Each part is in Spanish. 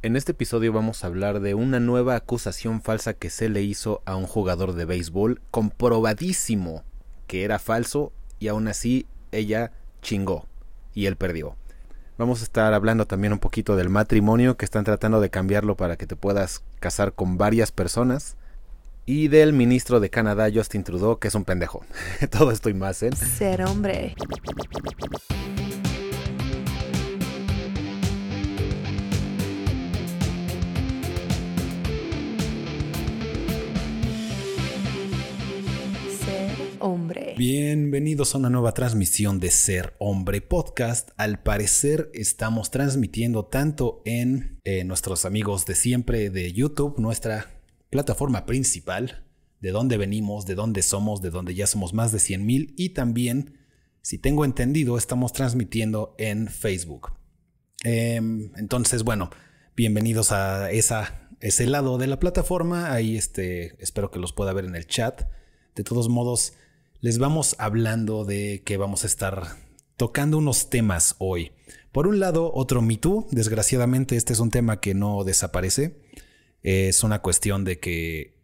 En este episodio vamos a hablar de una nueva acusación falsa que se le hizo a un jugador de béisbol, comprobadísimo que era falso y aún así ella chingó y él perdió. Vamos a estar hablando también un poquito del matrimonio que están tratando de cambiarlo para que te puedas casar con varias personas. Y del ministro de Canadá, Justin Trudeau, que es un pendejo. Todo esto y más en... Ser hombre. Bienvenidos a una nueva transmisión de Ser Hombre Podcast. Al parecer estamos transmitiendo tanto en eh, nuestros amigos de siempre de YouTube, nuestra plataforma principal, de dónde venimos, de dónde somos, de dónde ya somos más de 100 mil y también, si tengo entendido, estamos transmitiendo en Facebook. Em, entonces, bueno, bienvenidos a esa, ese lado de la plataforma. Ahí este, espero que los pueda ver en el chat. De todos modos, les vamos hablando de que vamos a estar tocando unos temas hoy. Por un lado, otro Me Desgraciadamente, este es un tema que no desaparece. Es una cuestión de que,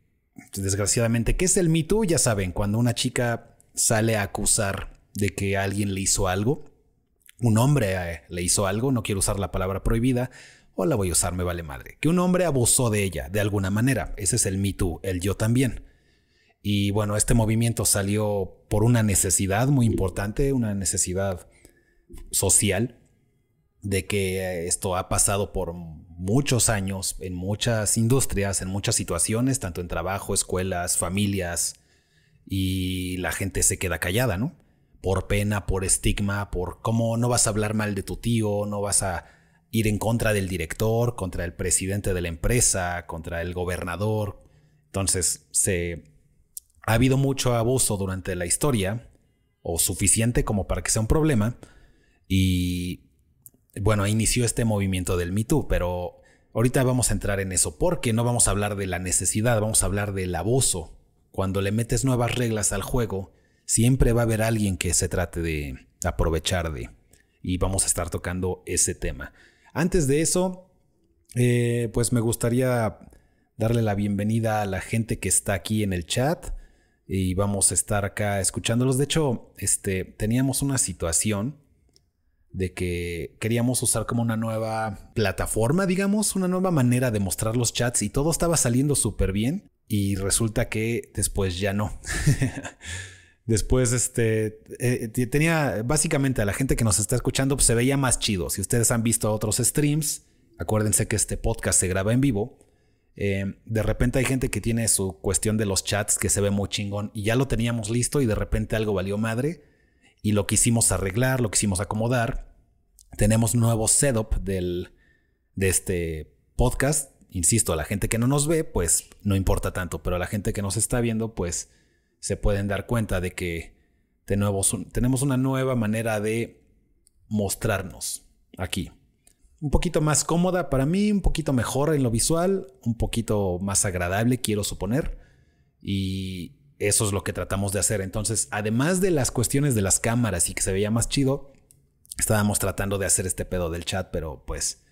desgraciadamente, ¿qué es el Me Ya saben, cuando una chica sale a acusar de que alguien le hizo algo, un hombre eh, le hizo algo, no quiero usar la palabra prohibida, o la voy a usar, me vale madre. Que un hombre abusó de ella de alguna manera. Ese es el Me el yo también. Y bueno, este movimiento salió por una necesidad muy importante, una necesidad social, de que esto ha pasado por muchos años en muchas industrias, en muchas situaciones, tanto en trabajo, escuelas, familias, y la gente se queda callada, ¿no? Por pena, por estigma, por cómo no vas a hablar mal de tu tío, no vas a ir en contra del director, contra el presidente de la empresa, contra el gobernador. Entonces se ha habido mucho abuso durante la historia, o suficiente como para que sea un problema, y bueno, inició este movimiento del Me Too, pero ahorita vamos a entrar en eso, porque no vamos a hablar de la necesidad, vamos a hablar del abuso. Cuando le metes nuevas reglas al juego, siempre va a haber alguien que se trate de aprovechar de, y vamos a estar tocando ese tema. Antes de eso, eh, pues me gustaría darle la bienvenida a la gente que está aquí en el chat y vamos a estar acá escuchándolos. De hecho, este, teníamos una situación de que queríamos usar como una nueva plataforma, digamos, una nueva manera de mostrar los chats y todo estaba saliendo súper bien y resulta que después ya no. después, este, eh, tenía básicamente a la gente que nos está escuchando pues, se veía más chido. Si ustedes han visto otros streams, acuérdense que este podcast se graba en vivo eh, de repente hay gente que tiene su cuestión de los chats que se ve muy chingón y ya lo teníamos listo y de repente algo valió madre y lo quisimos arreglar, lo quisimos acomodar. Tenemos nuevo setup del, de este podcast. Insisto, a la gente que no nos ve, pues no importa tanto, pero a la gente que nos está viendo, pues se pueden dar cuenta de que tenemos, tenemos una nueva manera de mostrarnos aquí un poquito más cómoda para mí, un poquito mejor en lo visual, un poquito más agradable, quiero suponer. Y eso es lo que tratamos de hacer. Entonces, además de las cuestiones de las cámaras y que se veía más chido, estábamos tratando de hacer este pedo del chat, pero pues,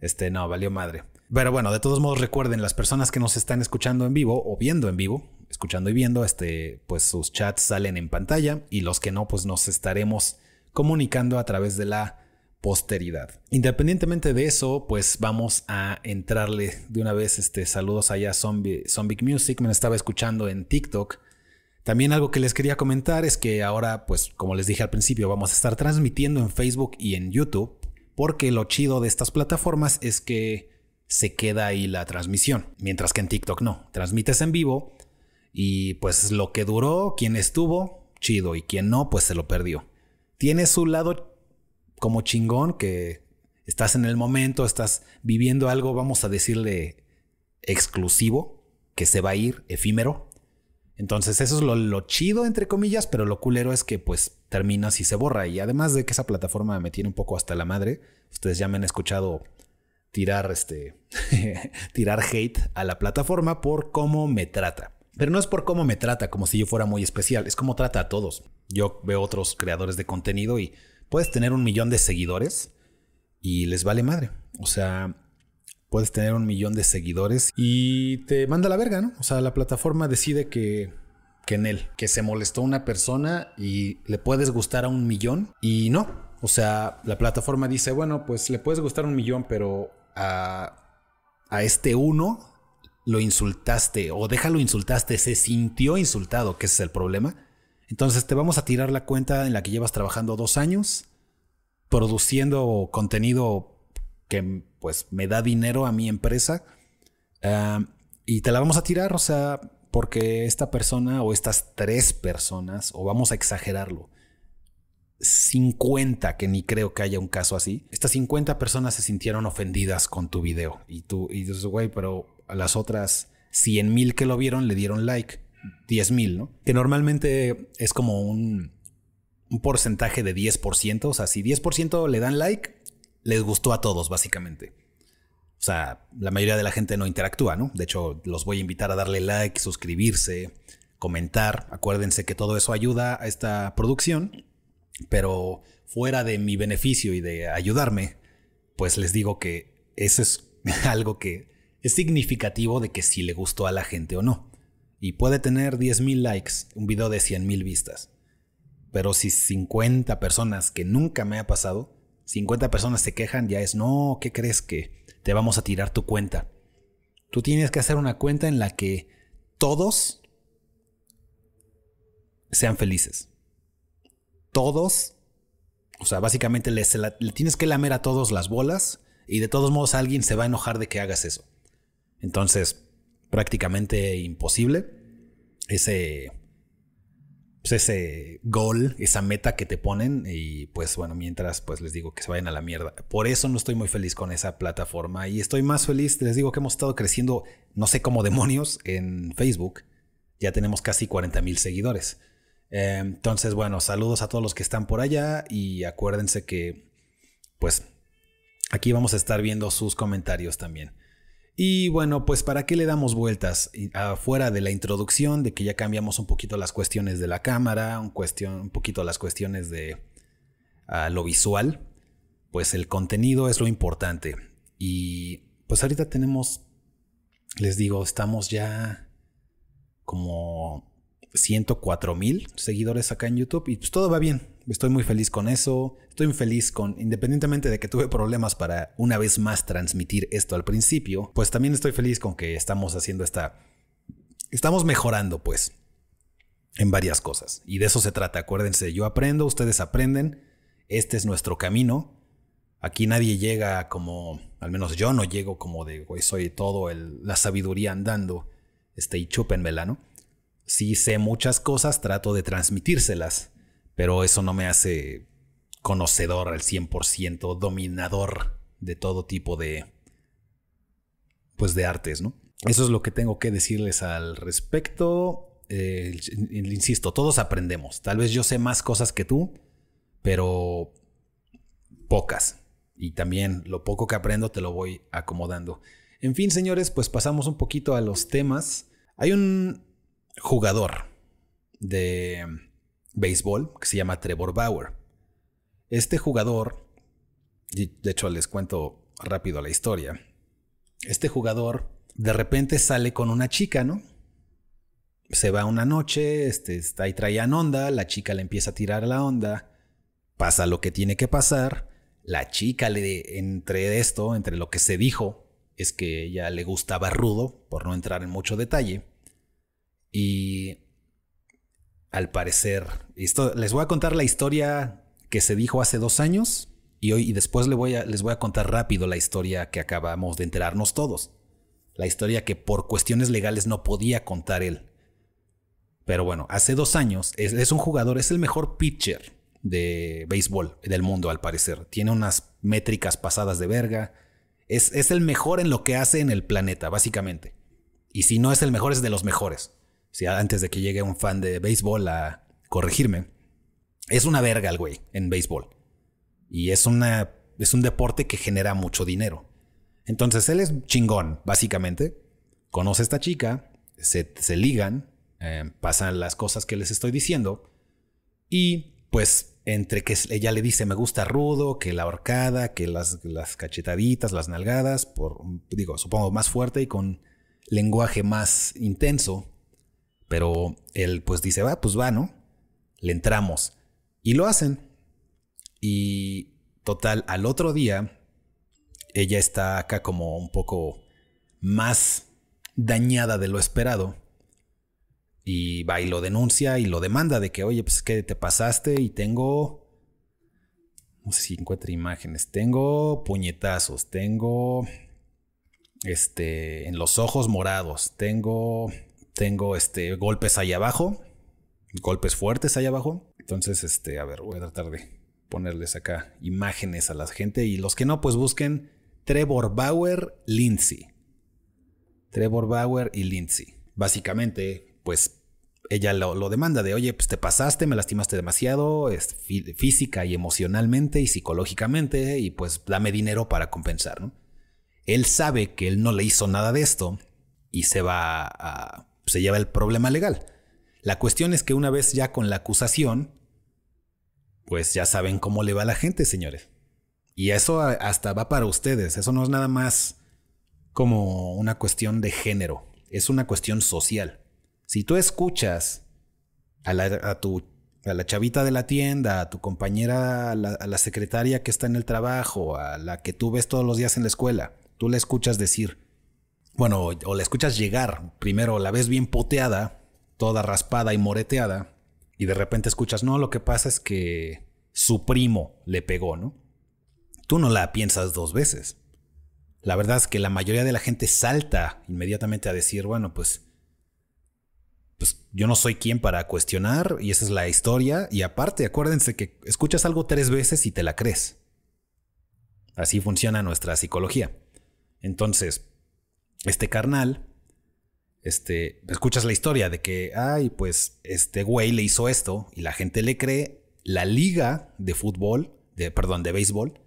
este no, valió madre. Pero bueno, de todos modos recuerden, las personas que nos están escuchando en vivo o viendo en vivo, escuchando y viendo, este, pues sus chats salen en pantalla y los que no, pues nos estaremos comunicando a través de la posteridad. Independientemente de eso, pues vamos a entrarle de una vez este saludos allá a Zombie, Zombie Music, me estaba escuchando en TikTok. También algo que les quería comentar es que ahora, pues como les dije al principio, vamos a estar transmitiendo en Facebook y en YouTube, porque lo chido de estas plataformas es que se queda ahí la transmisión, mientras que en TikTok no, transmites en vivo y pues lo que duró, quien estuvo, chido, y quien no, pues se lo perdió. Tiene su lado como chingón, que estás en el momento, estás viviendo algo, vamos a decirle exclusivo, que se va a ir, efímero. Entonces eso es lo, chido, entre comillas, pero lo culero es que pues terminas y se borra. Y además de que esa plataforma me tiene un poco hasta la madre, ustedes ya me han escuchado tirar, este, tirar hate a la plataforma por cómo me trata. Pero no es por cómo me trata, como si yo fuera muy especial, es como trata a todos. Yo veo otros creadores de contenido y puedes tener un millón de seguidores y les vale madre. O sea, puedes tener un millón de seguidores y te manda la verga, ¿no? O sea, la plataforma decide que, que en él, que se molestó una persona y le puedes gustar a un millón y no. O sea, la plataforma dice, bueno, pues le puedes gustar un millón, pero a, a este uno lo insultaste o déjalo insultaste, se sintió insultado, que ese es el problema. Entonces te vamos a tirar la cuenta en la que llevas trabajando dos años, produciendo contenido que pues me da dinero a mi empresa y te la vamos a tirar, o sea, porque esta persona o estas tres personas, o vamos a exagerarlo, 50, que ni creo que haya un caso así, estas 50 personas se sintieron ofendidas con tu video. Y tú, y dices, güey, pero a las otras 100 mil que lo vieron le dieron like, 10 mil, ¿no? Que normalmente es como un, un porcentaje de 10%, o sea, si 10% le dan like, les gustó a todos, básicamente. O sea, la mayoría de la gente no interactúa, ¿no? De hecho, los voy a invitar a darle like, suscribirse, comentar. Acuérdense que todo eso ayuda a esta producción, pero fuera de mi beneficio y de ayudarme, pues les digo que eso es algo que es significativo de que si le gustó a la gente o no. Y puede tener 10.000 likes, un video de 100.000 vistas. Pero si 50 personas, que nunca me ha pasado, 50 personas se quejan, ya es, no, ¿qué crees que te vamos a tirar tu cuenta? Tú tienes que hacer una cuenta en la que todos sean felices. Todos, o sea, básicamente le, le tienes que lamer a todos las bolas y de todos modos alguien se va a enojar de que hagas eso. Entonces, prácticamente imposible ese, pues ese gol, esa meta que te ponen y pues bueno, mientras pues les digo que se vayan a la mierda. Por eso no estoy muy feliz con esa plataforma y estoy más feliz, les digo que hemos estado creciendo no sé cómo demonios en Facebook. Ya tenemos casi 40 mil seguidores. Eh, entonces, bueno, saludos a todos los que están por allá y acuérdense que pues aquí vamos a estar viendo sus comentarios también. Y bueno, pues para qué le damos vueltas afuera de la introducción, de que ya cambiamos un poquito las cuestiones de la cámara, un, cuestión, un poquito las cuestiones de ah, lo visual, pues el contenido es lo importante. Y pues ahorita tenemos, les digo, estamos ya como 104 mil seguidores acá en YouTube y pues todo va bien. Estoy muy feliz con eso. Estoy feliz con, independientemente de que tuve problemas para una vez más transmitir esto al principio, pues también estoy feliz con que estamos haciendo esta... Estamos mejorando pues en varias cosas. Y de eso se trata. Acuérdense, yo aprendo, ustedes aprenden. Este es nuestro camino. Aquí nadie llega como, al menos yo no llego como de, güey, soy todo el, la sabiduría andando. Este, y chúpenmela, ¿no? Si sé muchas cosas, trato de transmitírselas, pero eso no me hace conocedor al 100%, dominador de todo tipo de pues de artes, ¿no? Eso es lo que tengo que decirles al respecto. Eh, insisto, todos aprendemos. Tal vez yo sé más cosas que tú, pero pocas. Y también lo poco que aprendo te lo voy acomodando. En fin, señores, pues pasamos un poquito a los temas. Hay un jugador de béisbol que se llama Trevor Bauer. Este jugador, de hecho les cuento rápido la historia, este jugador de repente sale con una chica, ¿no? Se va una noche, este, está ahí traían onda, la chica le empieza a tirar la onda, pasa lo que tiene que pasar, la chica le, entre esto, entre lo que se dijo, es que ella le gustaba rudo, por no entrar en mucho detalle, y al parecer, les voy a contar la historia que se dijo hace dos años y hoy y después les voy, a, les voy a contar rápido la historia que acabamos de enterarnos todos. La historia que por cuestiones legales no podía contar él. Pero bueno, hace dos años es, es un jugador, es el mejor pitcher de béisbol del mundo al parecer. Tiene unas métricas pasadas de verga. Es, es el mejor en lo que hace en el planeta, básicamente. Y si no es el mejor, es de los mejores antes de que llegue un fan de béisbol a corregirme, es una verga el güey en béisbol. Y es, una, es un deporte que genera mucho dinero. Entonces él es chingón, básicamente. Conoce a esta chica, se, se ligan, eh, pasan las cosas que les estoy diciendo. Y pues entre que ella le dice me gusta rudo, que la horcada, que las, las cachetaditas, las nalgadas, por, digo, supongo más fuerte y con lenguaje más intenso. Pero él pues dice, va, pues va, ¿no? Le entramos. Y lo hacen. Y total, al otro día, ella está acá como un poco más dañada de lo esperado. Y va y lo denuncia y lo demanda de que, oye, pues es que te pasaste y tengo. No sé si encuentre imágenes. Tengo puñetazos, tengo. Este. En los ojos morados. Tengo. Tengo este. golpes ahí abajo. Golpes fuertes ahí abajo. Entonces, este. A ver, voy a tratar de ponerles acá imágenes a la gente. Y los que no, pues busquen Trevor Bauer Lindsay. Trevor Bauer y Lindsay. Básicamente, pues ella lo, demanda de, oye, pues te pasaste, me lastimaste demasiado, física y emocionalmente y psicológicamente, y pues dame dinero para compensar, ¿no? Él sabe que él no le hizo nada de esto y se va a... se lleva el problema legal. La cuestión es que una vez ya con la acusación, pues ya saben cómo le va a la gente, señores. Y eso hasta va para ustedes, eso no es nada más como una cuestión de género, es una cuestión social. Si tú escuchas a la, tu, a la chavita de la tienda, a tu compañera, a la, secretaria que está en el trabajo, a la que tú ves todos los días en la escuela, tú la escuchas decir, bueno, o, la escuchas llegar, primero la ves bien poteada, toda raspada y moreteada, y de repente escuchas, no, lo que pasa es que su primo le pegó, ¿no? Tú no la piensas dos veces. La verdad es que la mayoría de la gente salta inmediatamente a decir, bueno, pues pues yo no soy quien para cuestionar y esa es la historia. Y aparte, acuérdense que escuchas algo tres veces y te la crees. Así funciona nuestra psicología. Entonces, este carnal, este, escuchas la historia de que, ay, pues este güey le hizo esto y la gente le cree. La liga de fútbol, de, perdón, de béisbol,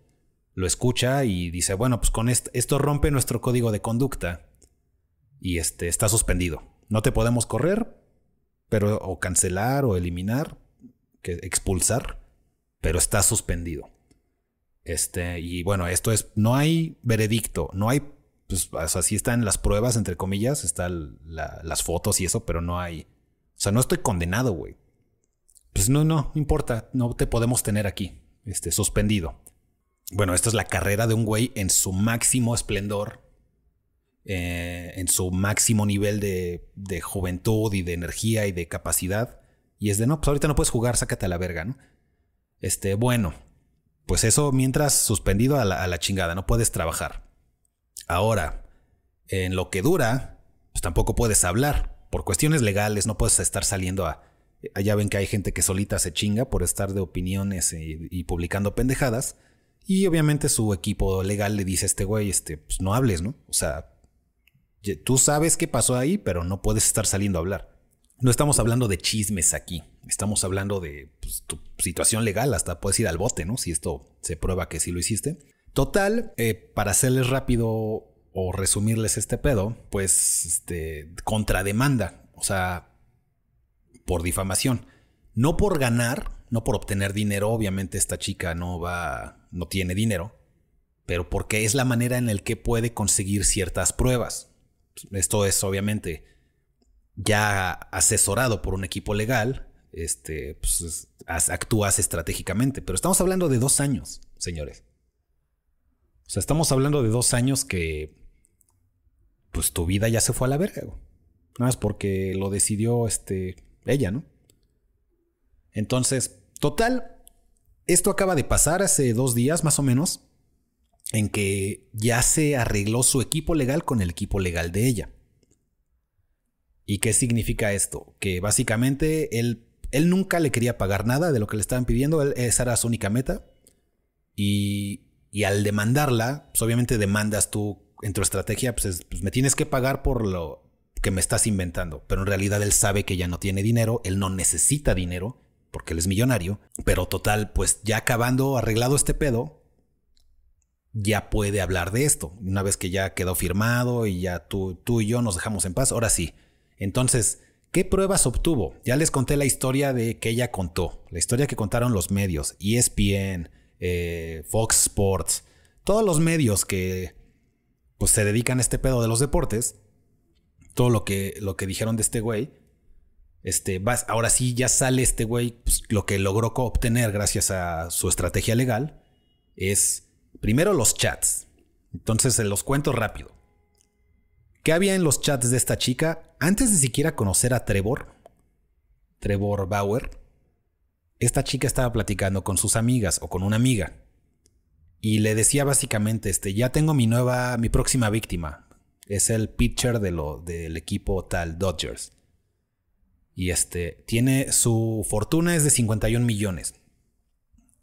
lo escucha y dice, bueno, pues con esto, esto rompe nuestro código de conducta y este, está suspendido. No te podemos correr, pero o cancelar o eliminar, que expulsar, pero está suspendido. Este, y bueno, esto es, no hay veredicto, no hay, pues así están las pruebas, entre comillas, están las fotos y eso, pero no hay, o sea, no estoy condenado, güey. Pues no, no, no importa, no te podemos tener aquí, este, suspendido. Bueno, esta es la carrera de un güey en su máximo esplendor, eh, en su máximo nivel de, juventud y de energía y de capacidad. Y es de, no, pues ahorita no puedes jugar, sácate a la verga, ¿no? Este, bueno, pues eso mientras suspendido a la, a la chingada, no puedes trabajar. Ahora, en lo que dura, pues tampoco puedes hablar. Por cuestiones legales no puedes estar saliendo a... Allá ven que hay gente que solita se chinga por estar de opiniones y, publicando pendejadas. Y obviamente su equipo legal le dice a este güey, este, pues no hables, ¿no? O sea, Tú sabes qué pasó ahí, pero no puedes estar saliendo a hablar. No estamos hablando de chismes aquí. Estamos hablando de pues, tu situación legal. Hasta puedes ir al bote, ¿no? Si esto se prueba que sí lo hiciste. Total, eh, para hacerles rápido o resumirles este pedo, pues este, contrademanda. O sea, por difamación. No por ganar, no por obtener dinero. Obviamente esta chica no va, no tiene dinero. Pero porque es la manera en la que puede conseguir ciertas pruebas esto es obviamente ya asesorado por un equipo legal, este, pues, actúas estratégicamente. Pero estamos hablando de dos años, señores. O sea, estamos hablando de dos años que, pues tu vida ya se fue a la verga. Nada más porque lo decidió este, ella, ¿no? Entonces, total, esto acaba de pasar hace dos días más o menos en que ya se arregló su equipo legal con el equipo legal de ella. ¿Y qué significa esto? Que básicamente él, él nunca le quería pagar nada de lo que le estaban pidiendo, esa era su única meta. Y, y al demandarla, pues obviamente demandas tú en tu estrategia, pues, pues me tienes que pagar por lo que me estás inventando. Pero en realidad él sabe que ya no tiene dinero, él no necesita dinero, porque él es millonario. Pero total, pues ya acabando, arreglado este pedo, ya puede hablar de esto. Una vez que ya quedó firmado y ya tú, tú y yo nos dejamos en paz, ahora sí. Entonces, ¿Qué pruebas obtuvo? Ya les conté la historia de que ella contó, la historia que contaron los medios, ESPN, eh, Fox Sports, todos los medios que pues se dedican a este pedo de los deportes, todo lo que, lo que dijeron de este güey, este, vas, ahora sí ya sale este güey, pues, lo que logró obtener gracias a su estrategia legal es primero los chats. Entonces se los cuento rápido. ¿Qué había en los chats de esta chica antes de siquiera conocer a Trevor? Trevor Bauer. Esta chica estaba platicando con sus amigas o con una amiga y le decía básicamente, este, ya tengo mi nueva, mi próxima víctima. Es el pitcher de lo, del equipo tal Dodgers. Y este, tiene su fortuna es de 51 millones.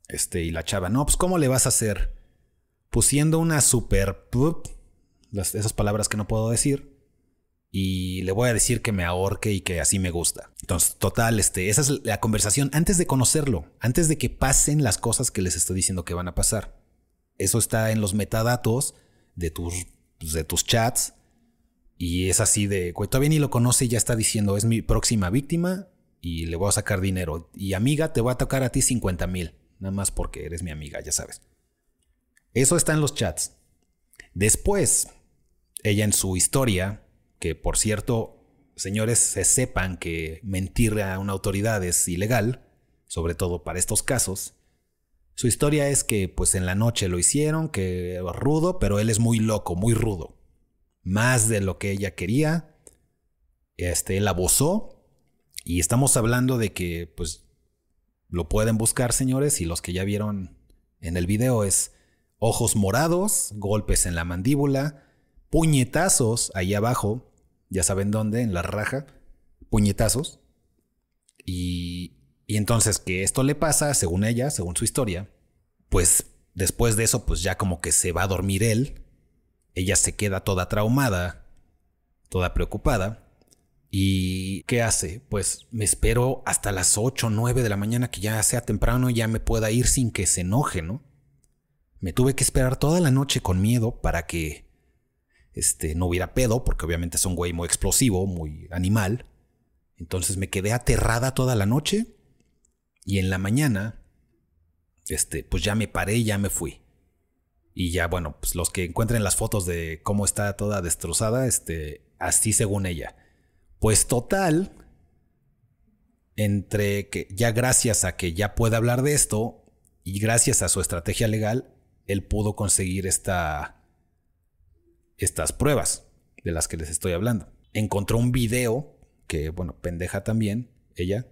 Este, y la chava, no, pues ¿cómo le vas a hacer? Pusiendo una super esas palabras que no puedo decir. Y le voy a decir que me ahorque y que así me gusta. Entonces, total, este, esa es la conversación antes de conocerlo, antes de que pasen las cosas que les estoy diciendo que van a pasar. Eso está en los metadatos de tus, pues, de tus chats. Y es así de, güey, todavía ni lo conoce y ya está diciendo, es mi próxima víctima y le voy a sacar dinero. Y amiga, te voy a tocar a ti 50 mil. Nada más porque eres mi amiga, ya sabes. Eso está en los chats. Después, ella en su historia, que por cierto, señores, se sepan que mentir a una autoridad es ilegal, sobre todo para estos casos. Su historia es que pues en la noche lo hicieron, que rudo, pero él es muy loco, muy rudo. Más de lo que ella quería. Este, él abusó. Y estamos hablando de que pues lo pueden buscar, señores, y los que ya vieron en el video es ojos morados, golpes en la mandíbula, puñetazos ahí abajo, ya saben dónde, en la raja, puñetazos. Y, y entonces que esto le pasa, según ella, según su historia, pues después de eso, pues ya como que se va a dormir él, ella se queda toda traumada, toda preocupada. ¿Y qué hace? Pues me espero hasta las 8 o 9 de la mañana que ya sea temprano ya me pueda ir sin que se enoje, ¿no? Me tuve que esperar toda la noche con miedo para que este, no hubiera pedo, porque obviamente es un güey muy explosivo, muy animal. Entonces me quedé aterrada toda la noche y en la mañana, este, pues ya me paré y ya me fui. Y ya, bueno, pues los que encuentren las fotos de cómo está toda destrozada, este, así según ella. Pues total, entre que ya gracias a que ya puede hablar de esto y gracias a su estrategia legal, él pudo conseguir esta, estas pruebas de las que les estoy hablando. Encontró un video, que bueno, pendeja también, ella,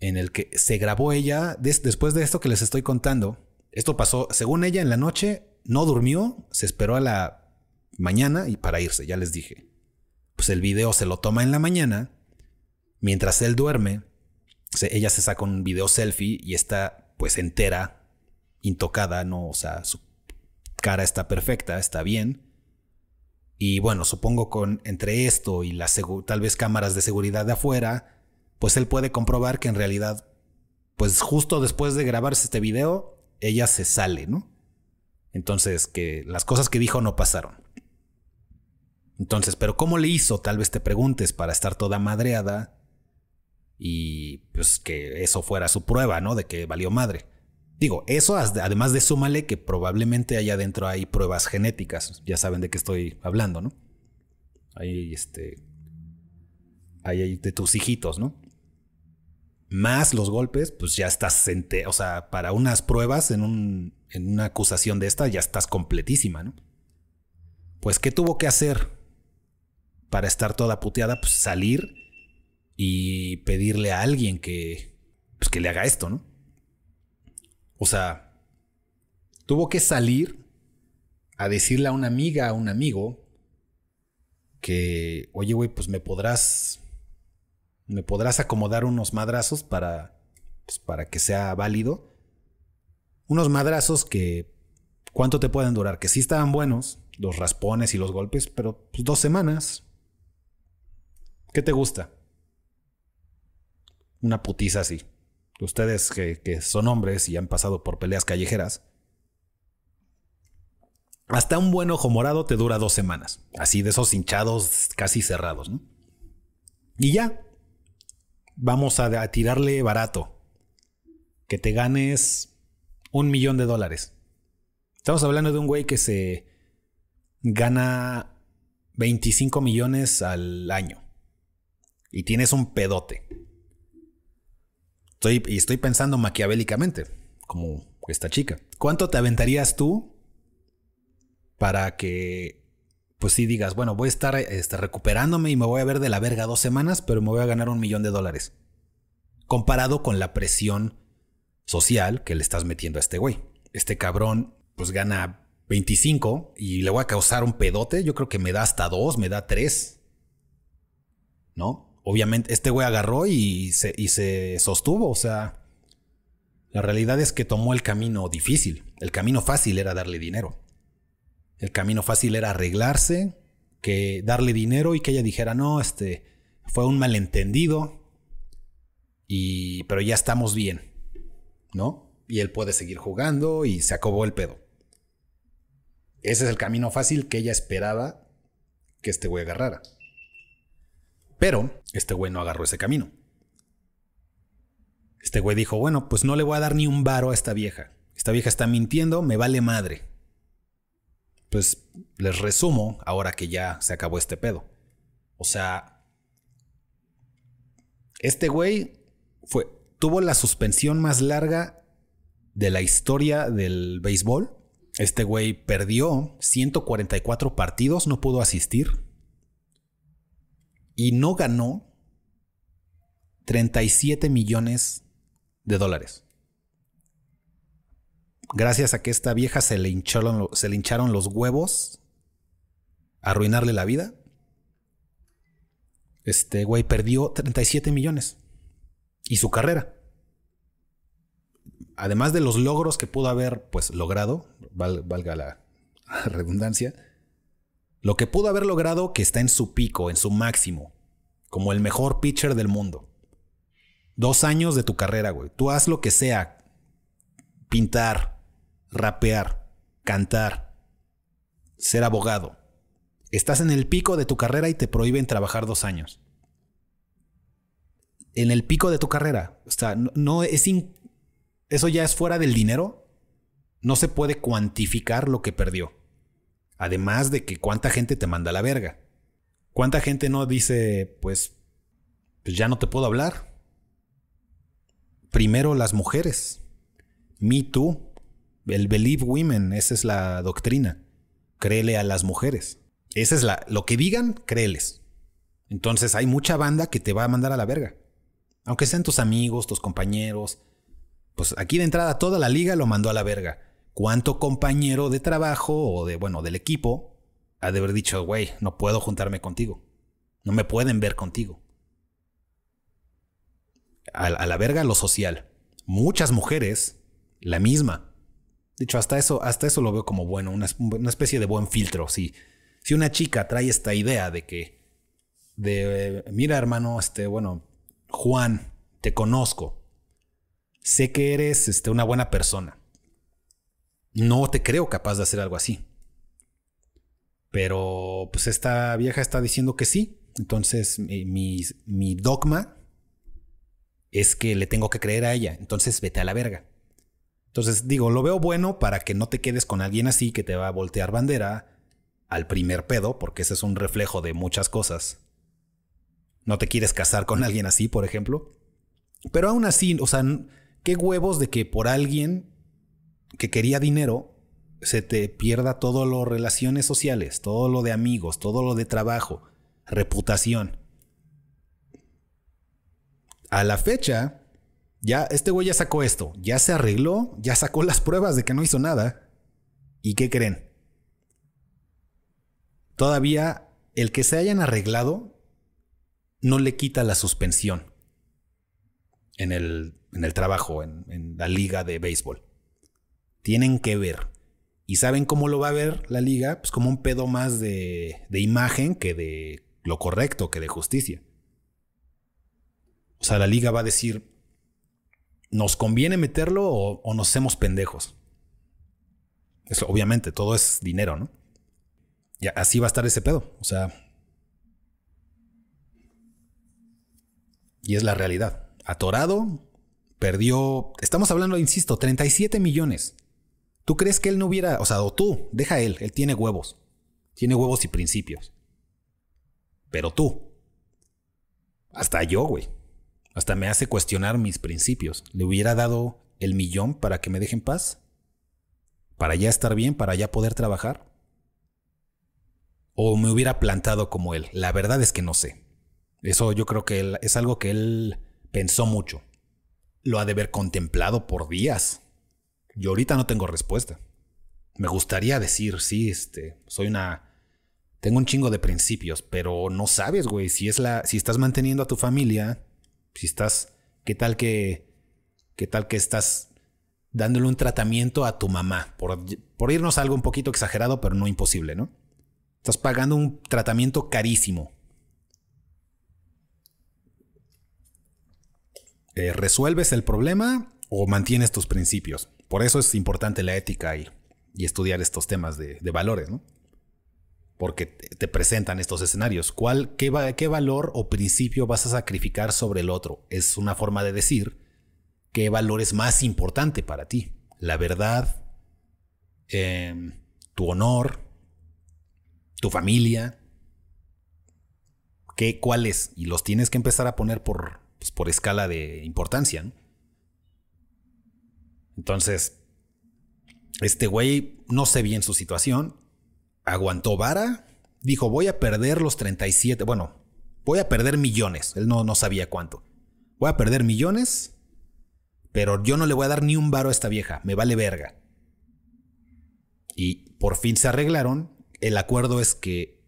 en el que se grabó ella, después de esto que les estoy contando, esto pasó, según ella, en la noche, no durmió, se esperó a la mañana y para irse, ya les dije. Pues el video se lo toma en la mañana, mientras él duerme, ella se saca un video selfie y está pues entera, intocada, no, o sea, su cara está perfecta, está bien. Y bueno, supongo con entre esto y las tal vez cámaras de seguridad de afuera, pues él puede comprobar que en realidad, pues justo después de grabarse este video, ella se sale, ¿no? Entonces, que las cosas que dijo no pasaron. Entonces, pero ¿cómo le hizo? Tal vez te preguntes para estar toda madreada y pues que eso fuera su prueba, ¿no? De que valió madre. Digo, eso además de súmale que probablemente allá adentro hay pruebas genéticas. Ya saben de qué estoy hablando, ¿no? Hay este. Hay de tus hijitos, ¿no? Más los golpes, pues ya estás. o sea, para unas pruebas en, un, en una acusación de esta, ya estás completísima, ¿no? Pues, ¿qué tuvo que hacer para estar toda puteada? Pues salir y pedirle a alguien que. Pues que le haga esto, ¿no? O sea, tuvo que salir a decirle a una amiga, a un amigo, que, oye, güey, pues me podrás, me podrás acomodar unos madrazos para, pues para que sea válido. Unos madrazos que, ¿cuánto te pueden durar? Que sí estaban buenos, los raspones y los golpes, pero pues dos semanas. ¿Qué te gusta? Una putiza así ustedes que, son hombres y han pasado por peleas callejeras, hasta un buen ojo morado te dura dos semanas, así de esos hinchados casi cerrados, ¿no? Y ya, vamos a, a tirarle barato. Que te ganes un millón de dólares. Estamos hablando de un güey que se gana 25 millones al año. Y tienes un pedote. Estoy, y estoy pensando maquiavélicamente, como esta chica. ¿Cuánto te aventarías tú para que, pues sí digas, bueno, voy a estar este, recuperándome y me voy a ver de la verga dos semanas, pero me voy a ganar un millón de dólares? Comparado con la presión social que le estás metiendo a este güey. Este cabrón, pues gana 25 y le voy a causar un pedote. Yo creo que me da hasta dos, me da tres. ¿No? Obviamente, este güey agarró y se, y se sostuvo. O sea, la realidad es que tomó el camino difícil. El camino fácil era darle dinero. El camino fácil era arreglarse, que darle dinero y que ella dijera, no, este fue un malentendido. Y, pero ya estamos bien, ¿no? Y él puede seguir jugando y se acabó el pedo. Ese es el camino fácil que ella esperaba que este güey agarrara. Pero este güey no agarró ese camino. Este güey dijo, bueno, pues no le voy a dar ni un varo a esta vieja. Esta vieja está mintiendo, me vale madre. Pues les resumo ahora que ya se acabó este pedo. O sea, este güey fue, tuvo la suspensión más larga de la historia del béisbol. Este güey perdió 144 partidos, no pudo asistir. Y no ganó 37 millones de dólares. Gracias a que esta vieja se le hincharon, los huevos arruinarle la vida. Este güey perdió 37 millones. Y su carrera. Además de los logros que pudo haber pues logrado, valga la redundancia, lo que pudo haber logrado que está en su pico, en su máximo, como el mejor pitcher del mundo. Dos años de tu carrera, güey. Tú haz lo que sea. Pintar, rapear, cantar, ser abogado. Estás en el pico de tu carrera y te prohíben trabajar dos años. En el pico de tu carrera. O sea, no, es eso ya es fuera del dinero. No se puede cuantificar lo que perdió. Además de que cuánta gente te manda la verga. ¿Cuánta gente no dice, pues, pues ya no te puedo hablar? Primero las mujeres. Me too. El believe women, esa es la doctrina. Créele a las mujeres. Esa es la, lo que digan, créeles. Entonces hay mucha banda que te va a mandar a la verga. Aunque sean tus amigos, tus compañeros. Pues aquí de entrada toda la liga lo mandó a la verga. ¿Cuánto compañero de trabajo o de, bueno, del equipo ha de haber dicho, güey, no puedo juntarme contigo? No me pueden ver contigo a, la verga lo social. Muchas mujeres, la misma. De hecho, hasta eso, hasta eso lo veo como bueno, una, especie de buen filtro. Si, si una chica trae esta idea de que, de, mira hermano, este, bueno, Juan, te conozco, sé que eres este, una buena persona. No te creo capaz de hacer algo así. Pero pues esta vieja está diciendo que sí. Entonces mi, mi dogma es que le tengo que creer a ella. Entonces vete a la verga. Entonces digo, lo veo bueno para que no te quedes con alguien así que te va a voltear bandera al primer pedo, porque ese es un reflejo de muchas cosas. No te quieres casar con alguien así, por ejemplo. Pero aún así, o sea, qué huevos de que por alguien que quería dinero se te pierda todo lo relaciones sociales, todo lo de amigos, todo lo de trabajo, reputación a la fecha, ya este güey ya sacó esto, ya se arregló, ya sacó las pruebas de que no hizo nada. ¿Y qué creen? Todavía el que se hayan arreglado no le quita la suspensión en el, en el trabajo, en, la liga de béisbol. Tienen que ver. ¿Y saben cómo lo va a ver la liga? Pues como un pedo más de, de imagen que de lo correcto, que de justicia. O sea, la liga va a decir, ¿nos conviene meterlo o, nos hacemos pendejos? Eso, obviamente, todo es dinero, ¿no? Y así va a estar ese pedo. O sea, Y es la realidad. Atorado, perdió, estamos hablando, insisto, 37 millones. ¿Tú crees que él no hubiera, o sea, o tú, deja él, él tiene huevos. Tiene huevos y principios. Pero tú, hasta yo, güey, hasta me hace cuestionar mis principios. ¿Le hubiera dado el millón para que me dejen paz? ¿Para ya estar bien? ¿Para ya poder trabajar? ¿O me hubiera plantado como él? La verdad es que no sé. Eso yo creo que es algo que él pensó mucho. Lo ha de haber contemplado por días. Yo ahorita no tengo respuesta. Me gustaría decir, sí, este, soy una tengo un chingo de principios, pero no sabes, güey, si es la si estás manteniendo a tu familia, si estás qué tal que qué tal que estás dándole un tratamiento a tu mamá, por, por irnos a algo un poquito exagerado, pero no imposible, ¿no? Estás pagando un tratamiento carísimo. Eh, ¿Resuelves el problema o mantienes tus principios? Por eso es importante la ética y, y estudiar estos temas de, de valores, ¿no? Porque te presentan estos escenarios. ¿Cuál, qué, ¿Qué valor o principio vas a sacrificar sobre el otro? Es una forma de decir qué valor es más importante para ti. La verdad, em, tu honor, tu familia. ¿Qué, ¿Cuál es? Y los tienes que empezar a poner por, pues, por escala de importancia. Entonces, este güey no sé bien su situación, aguantó vara, dijo, voy a perder los 37, bueno, voy a perder millones, él no, no sabía cuánto. Voy a perder millones, pero yo no le voy a dar ni un varo a esta vieja, me vale verga. Y por fin se arreglaron, el acuerdo es que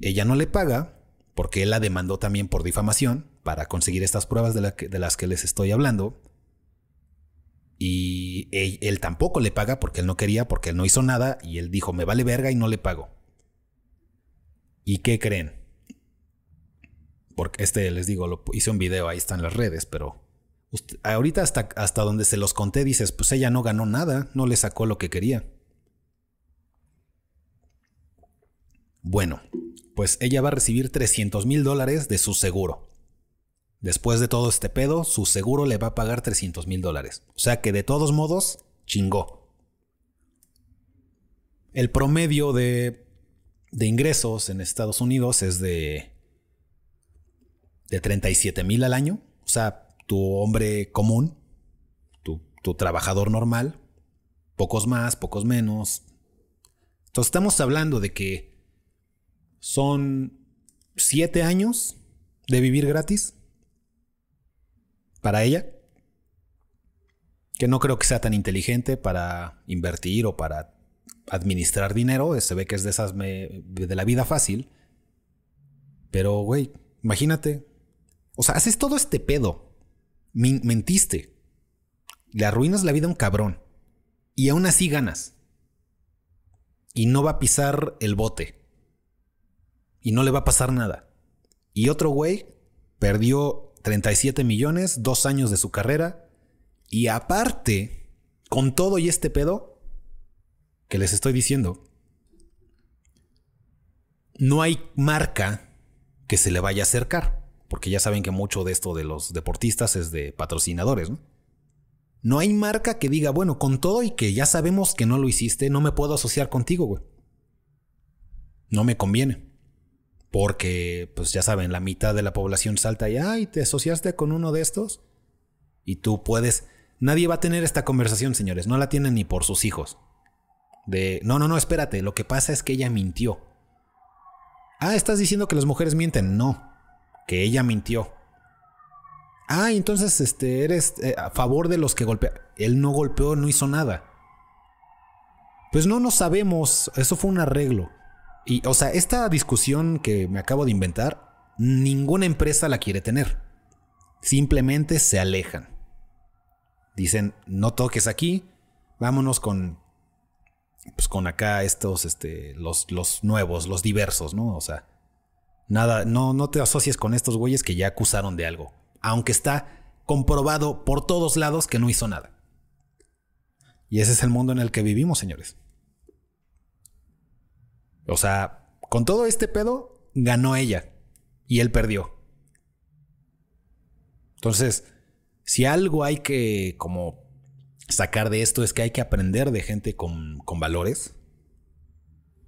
ella no le paga, porque él la demandó también por difamación, para conseguir estas pruebas de, de las que les estoy hablando. Y él, tampoco le paga porque él no quería, porque él no hizo nada y él dijo, me vale verga y no le pago. ¿Y qué creen? Porque este, les digo, lo hice un video, ahí están las redes, pero ahorita hasta, hasta donde se los conté dices, pues ella no ganó nada, no le sacó lo que quería. Bueno, pues ella va a recibir 300 mil dólares de su seguro. Después de todo este pedo, su seguro le va a pagar 300 mil dólares. O sea que de todos modos, chingó. El promedio de, de ingresos en Estados Unidos es de, de 37 mil al año. O sea, tu hombre común, tu, tu trabajador normal, pocos más, pocos menos. Entonces estamos hablando de que son 7 años de vivir gratis para ella, que no creo que sea tan inteligente para invertir o para administrar dinero, se ve que es de esas de la vida fácil. Pero, güey, imagínate. O sea, haces todo este pedo. mentiste. Le arruinas la vida a un cabrón. Y aún así ganas. Y no va a pisar el bote. Y no le va a pasar nada. Y otro güey perdió 37 millones, dos años de su carrera. Y aparte, con todo y este pedo que les estoy diciendo, no hay marca que se le vaya a acercar. Porque ya saben que mucho de esto de los deportistas es de patrocinadores, ¿no? No hay marca que diga, bueno, con todo y que ya sabemos que no lo hiciste, no me puedo asociar contigo, güey. No me conviene. Porque, pues ya saben, la mitad de la población salta y, ay, te asociaste con uno de estos. Y tú puedes... Nadie va a tener esta conversación, señores. No la tienen ni por sus hijos. De, no, no, no, espérate. Lo que pasa es que ella mintió. Ah, estás diciendo que las mujeres mienten. No, que ella mintió. Ah, entonces este, eres eh, a favor de los que golpean. Él no golpeó, no hizo nada. Pues no, no sabemos. Eso fue un arreglo. Y, o sea, esta discusión que me acabo de inventar, ninguna empresa la quiere tener. Simplemente se alejan. Dicen, no toques aquí, vámonos con, pues con acá estos, este, los, los nuevos, los diversos, ¿no? O sea, nada, no, no te asocies con estos güeyes que ya acusaron de algo. Aunque está comprobado por todos lados que no hizo nada. Y ese es el mundo en el que vivimos, señores. O sea, con todo este pedo, ganó ella y él perdió. Entonces, si algo hay que como sacar de esto es que hay que aprender de gente con, con valores,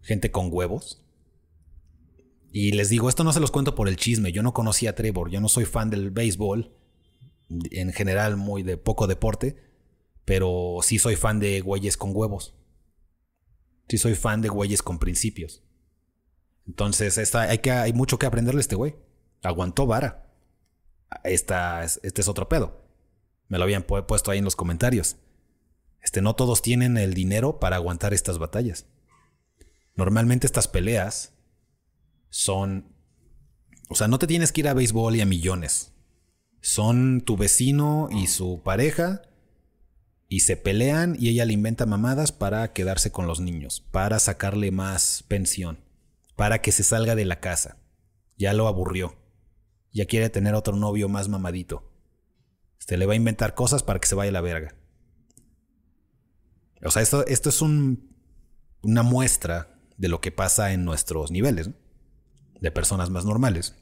gente con huevos. Y les digo, esto no se los cuento por el chisme, yo no conocía a Trevor, yo no soy fan del béisbol, en general muy de poco deporte, pero sí soy fan de güeyes con huevos. Sí soy fan de güeyes con principios. Entonces, esta, hay, que, hay mucho que aprenderle a este güey. Aguantó vara. Esta, este es otro pedo. Me lo habían puesto ahí en los comentarios. Este, no todos tienen el dinero para aguantar estas batallas. Normalmente estas peleas son... O sea, no te tienes que ir a béisbol y a millones. Son tu vecino y su pareja y se pelean y ella le inventa mamadas para quedarse con los niños, para sacarle más pensión, para que se salga de la casa. Ya lo aburrió. Ya quiere tener otro novio más mamadito. Este le va a inventar cosas para que se vaya a la verga. O sea, esto, esto es un, una muestra de lo que pasa en nuestros niveles, de personas más normales.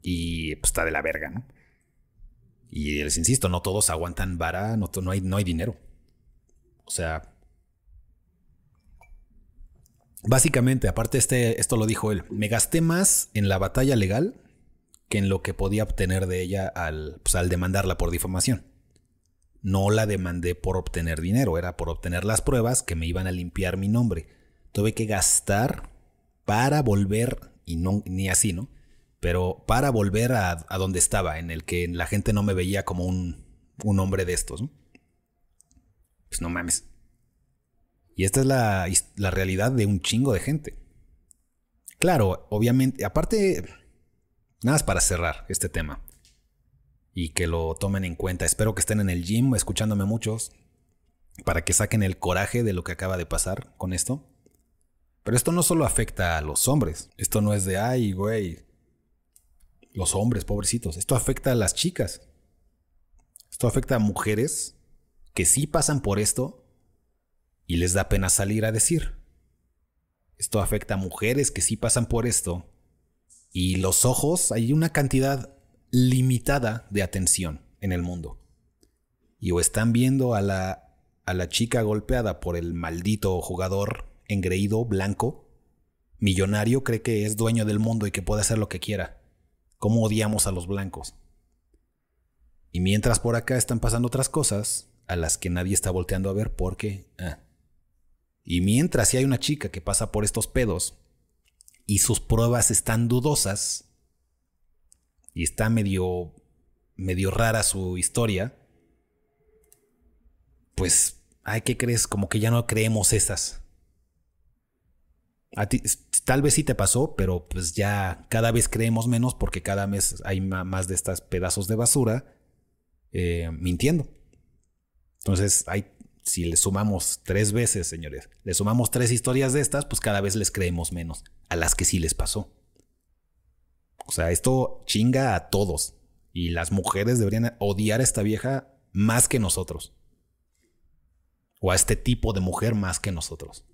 Y pues está de la verga, ¿no? Y les insisto, no todos aguantan vara, no, no, hay, no hay dinero. O sea, básicamente, aparte este, esto lo dijo él, me gasté más en la batalla legal que en lo que podía obtener de ella al, pues, al demandarla por difamación. No la demandé por obtener dinero, era por obtener las pruebas que me iban a limpiar mi nombre. Tuve que gastar para volver, y no, ni así, ¿no? Pero para volver a, donde estaba, en el que la gente no me veía como un, un hombre de estos. Pues no mames. Y esta es la, la realidad de un chingo de gente. Claro, obviamente, aparte, nada más para cerrar este tema y que lo tomen en cuenta. Espero que estén en el gym escuchándome muchos para que saquen el coraje de lo que acaba de pasar con esto. Pero esto no solo afecta a los hombres. Esto no es de, ay, güey, los hombres, pobrecitos. Esto afecta a las chicas. Esto afecta a mujeres que sí pasan por esto y les da pena salir a decir. Esto afecta a mujeres que sí pasan por esto y los ojos, hay una cantidad limitada de atención en el mundo. Y o están viendo a la, a la chica golpeada por el maldito jugador engreído, blanco, millonario, cree que es dueño del mundo y que puede hacer lo que quiera cómo odiamos a los blancos. Y mientras por acá están pasando otras cosas a las que nadie está volteando a ver porque... Ah. Y mientras si hay una chica que pasa por estos pedos y sus pruebas están dudosas y está medio medio rara su historia, pues, ay, ¿qué crees? Como que ya no creemos esas. A ti, tal vez sí te pasó, pero pues ya cada vez creemos menos porque cada mes hay más de estas pedazos de basura eh, mintiendo. Entonces, hay, si le sumamos tres veces, señores, le sumamos tres historias de estas, pues cada vez les creemos menos a las que sí les pasó. O sea, esto chinga a todos. Y las mujeres deberían odiar a esta vieja más que nosotros. O a este tipo de mujer más que nosotros.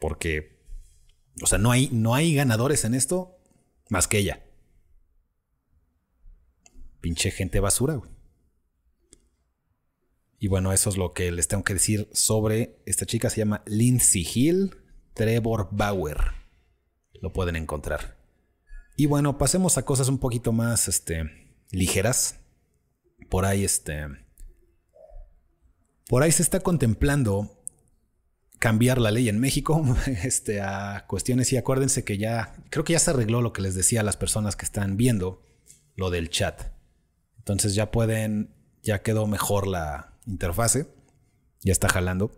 Porque, o sea, no hay, no hay ganadores en esto más que ella. Pinche gente basura, güey. Y bueno, eso es lo que les tengo que decir sobre esta chica. Se llama Lindsay Hill Trevor Bauer. Lo pueden encontrar. Y bueno, pasemos a cosas un poquito más este, ligeras. Por ahí, este. Por ahí se está contemplando cambiar la ley en México este, a cuestiones y acuérdense que ya, creo que ya se arregló lo que les decía a las personas que están viendo, lo del chat. Entonces ya pueden, ya quedó mejor la interfase, ya está jalando.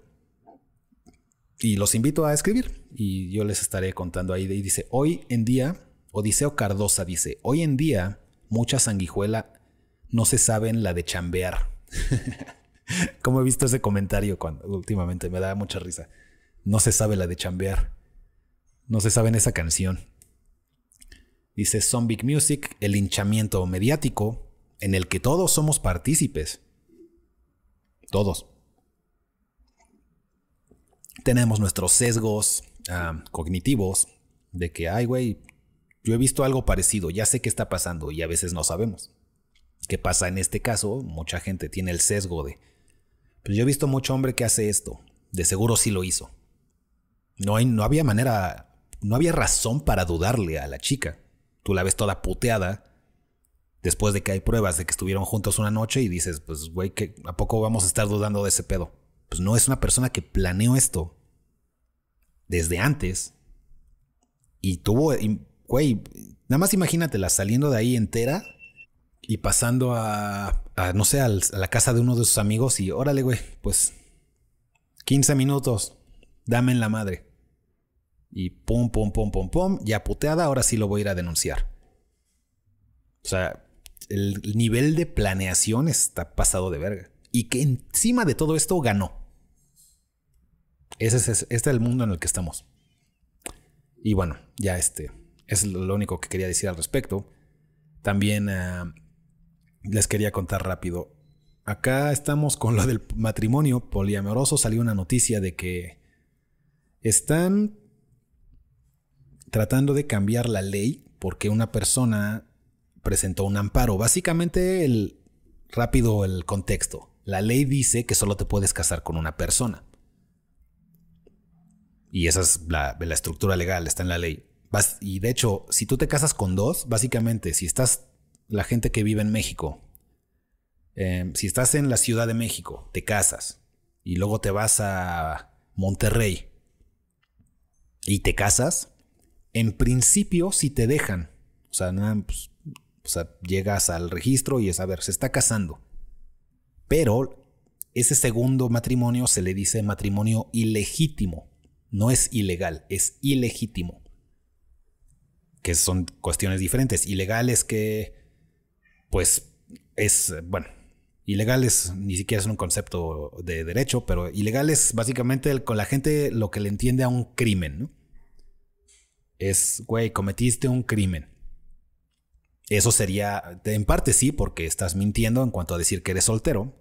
Y los invito a escribir y yo les estaré contando ahí. Y dice, hoy en día, Odiseo Cardosa dice, hoy en día mucha sanguijuela no se saben la de chambear. Como he visto ese comentario cuando, últimamente, me da mucha risa. No se sabe la de chambear. No se sabe en esa canción. Dice Zombie Music, el hinchamiento mediático en el que todos somos partícipes. Todos. Tenemos nuestros sesgos cognitivos de que, ay, güey, yo he visto algo parecido, ya sé qué está pasando y a veces no sabemos. ¿Qué pasa en este caso? Mucha gente tiene el sesgo de, pues yo he visto mucho hombre que hace esto, de seguro sí lo hizo. No, hay, no había manera, no había razón para dudarle a la chica. Tú la ves toda puteada después de que hay pruebas de que estuvieron juntos una noche y dices, pues güey, ¿a poco vamos a estar dudando de ese pedo? Pues no es una persona que planeó esto desde antes y tuvo, güey, nada más imagínatela saliendo de ahí entera y pasando a, no sé, a la casa de uno de sus amigos y órale, güey, pues 15 minutos, dame en la madre. Y pum, pum, pum, pum, pum, ya puteada, ahora sí lo voy a ir a denunciar. O sea, el nivel de planeación está pasado de verga. Y que encima de todo esto ganó. Ese es, este es el mundo en el que estamos. Y bueno, ya este es lo único que quería decir al respecto. También eh, les quería contar rápido. Acá estamos con lo del matrimonio poliamoroso. Salió una noticia de que están tratando de cambiar la ley porque una persona presentó un amparo. Básicamente, el rápido el contexto. La ley dice que solo te puedes casar con una persona. Y esa es la, estructura legal, está en la ley. y de hecho, si tú te casas con dos, básicamente, si estás la gente que vive en México, em, si estás en la Ciudad de México, te casas y luego te vas a Monterrey y te casas, en principio si te dejan, o sea, pues, o sea, llegas al registro y es a ver, se está casando. Pero ese segundo matrimonio se le dice matrimonio ilegítimo. No es ilegal, es ilegítimo. Que son cuestiones diferentes. Ilegal es que pues es, bueno, ilegal es, ni siquiera es un concepto de derecho, pero ilegal es básicamente con la gente lo que le entiende a un crimen, ¿no? Es, güey, cometiste un crimen. Eso sería, en parte sí, porque estás mintiendo en cuanto a decir que eres soltero.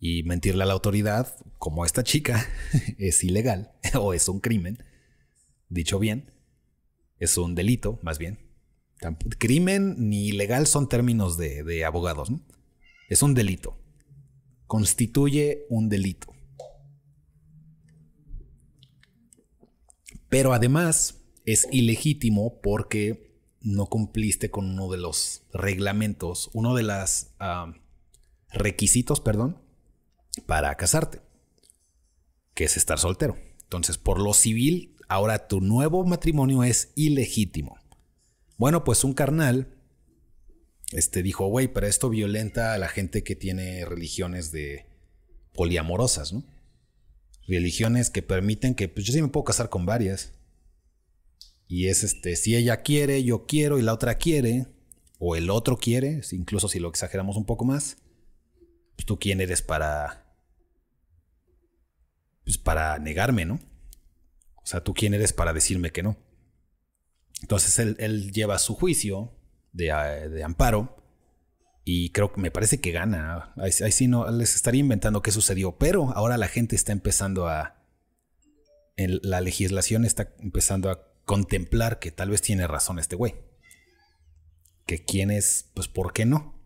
Y mentirle a la autoridad, como esta chica, es ilegal o es un crimen. Dicho bien, es un delito, más bien. Crimen ni ilegal son términos de, abogados. Es un delito. Constituye un delito. Pero además es ilegítimo porque no cumpliste con uno de los reglamentos, uno de los requisitos, perdón, para casarte, que es estar soltero. Entonces, por lo civil, ahora tu nuevo matrimonio es ilegítimo. Bueno, pues un carnal este, dijo, güey, pero esto violenta a la gente que tiene religiones de poliamorosas, ¿no? Religiones que permiten que, pues yo sí me puedo casar con varias. Y es este, si ella quiere, yo quiero y la otra quiere, o el otro quiere, incluso si lo exageramos un poco más, pues tú quién eres para, pues para negarme, ¿no? O sea, tú quién eres para decirme que no. Entonces él, lleva su juicio eh, de, amparo y creo que me parece que gana. Ahí, sí no les estaría inventando qué sucedió, pero ahora la gente está empezando a. la legislación está empezando a contemplar que tal vez tiene razón este güey. Que quién es, pues, ¿por qué no?